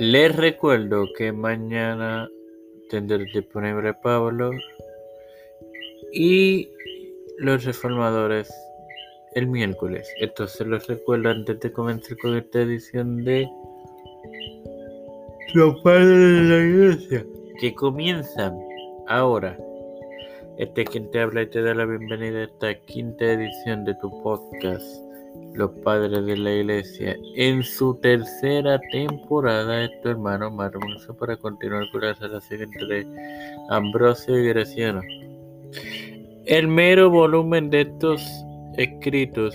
Les recuerdo que mañana tendré disponible Pablo y los reformadores el miércoles. Entonces los recuerdo antes de comenzar con esta edición de Los Padres de la Iglesia que comienzan ahora. Este es quien te habla y te da la bienvenida a esta quinta edición de tu podcast, Los Padres de la Iglesia, en su tercera temporada de tu hermano Marmoso para continuar con la relación entre Ambrosio y Graciano. El mero volumen de estos escritos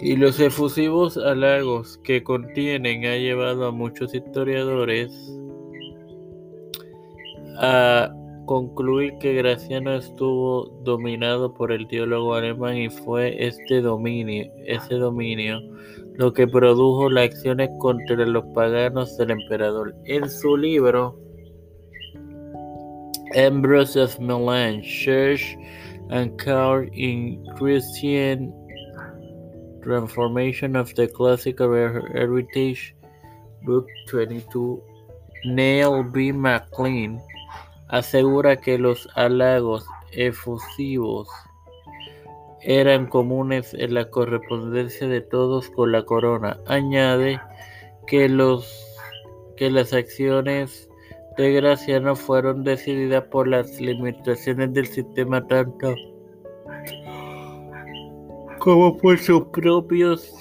y los efusivos halagos que contienen ha llevado a muchos historiadores a concluir que Graciano estuvo dominado por el teólogo alemán y fue este dominio, ese dominio lo que produjo las acciones contra los paganos del emperador. En su libro Ambrose of Milan, Church and Carl in Christian Transformation of the Classical Heritage, Book 22, Neil B. McLean asegura que los halagos efusivos eran comunes en la correspondencia de todos con la corona. Añade que, los, que las acciones de Graciano fueron decididas por las limitaciones del sistema tanto como por sus propias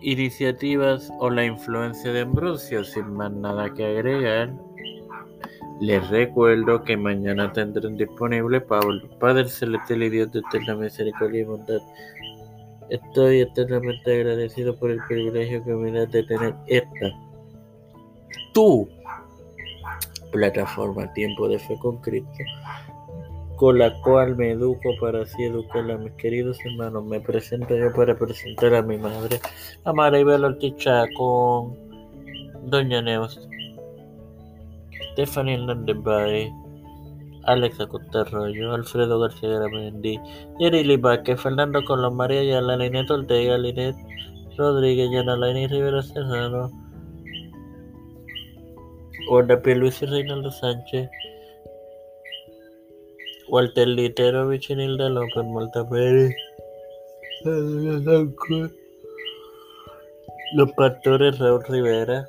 iniciativas o la influencia de Ambrosio. Sin más nada que agregar, les recuerdo que mañana tendrán disponible Pablo, Padre Celestial y Dios de eterna misericordia y bondad. Estoy eternamente agradecido por el privilegio que me da de tener esta, tu plataforma Tiempo de Fe con Cristo, con la cual me educo para así educar a mis queridos hermanos. Me presento yo para presentar a mi madre, a Maribel Ortiz con Doña Neos, Stephanie Hernández Bay, Alex Acosta Arroyo, Alfredo García Garamendi, Yerili Vázquez, Fernando Colón, María Ayala, Linet Ortega, Linet Rodríguez, Yana Laini Rivera Serrano, Wanda. Luis y Reinaldo Sánchez, Walter Litero, Vichinilda López, Malta Pérez, los pastores Raúl Rivera,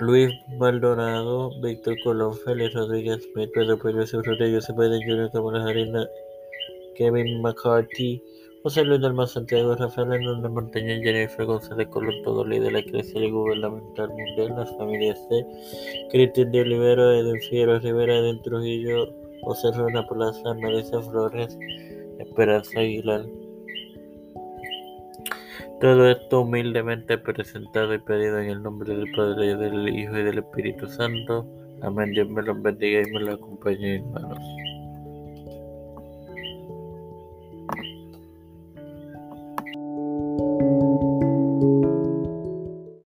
Luis Maldonado, Víctor Colón, Félix Rodríguez Smith, Pedro Pérez Urrutia, José Biden Jr., Cámara Harina, Kevin McCarthy, José Luis Mar Santiago, Rafael Hernández Montaña, Jennifer González Colón, todo líder de la y Gubernamental Mundial, las familias C, Cristian de Olivero, Edwin Figueroa Rivera, Edwin Trujillo, José Rona Plaza, Marisa Flores, Esperanza Aguilar. Todo esto humildemente presentado y pedido en el nombre del Padre, del Hijo y del Espíritu Santo. Amén. Dios me los bendiga y me los acompañe, hermanos.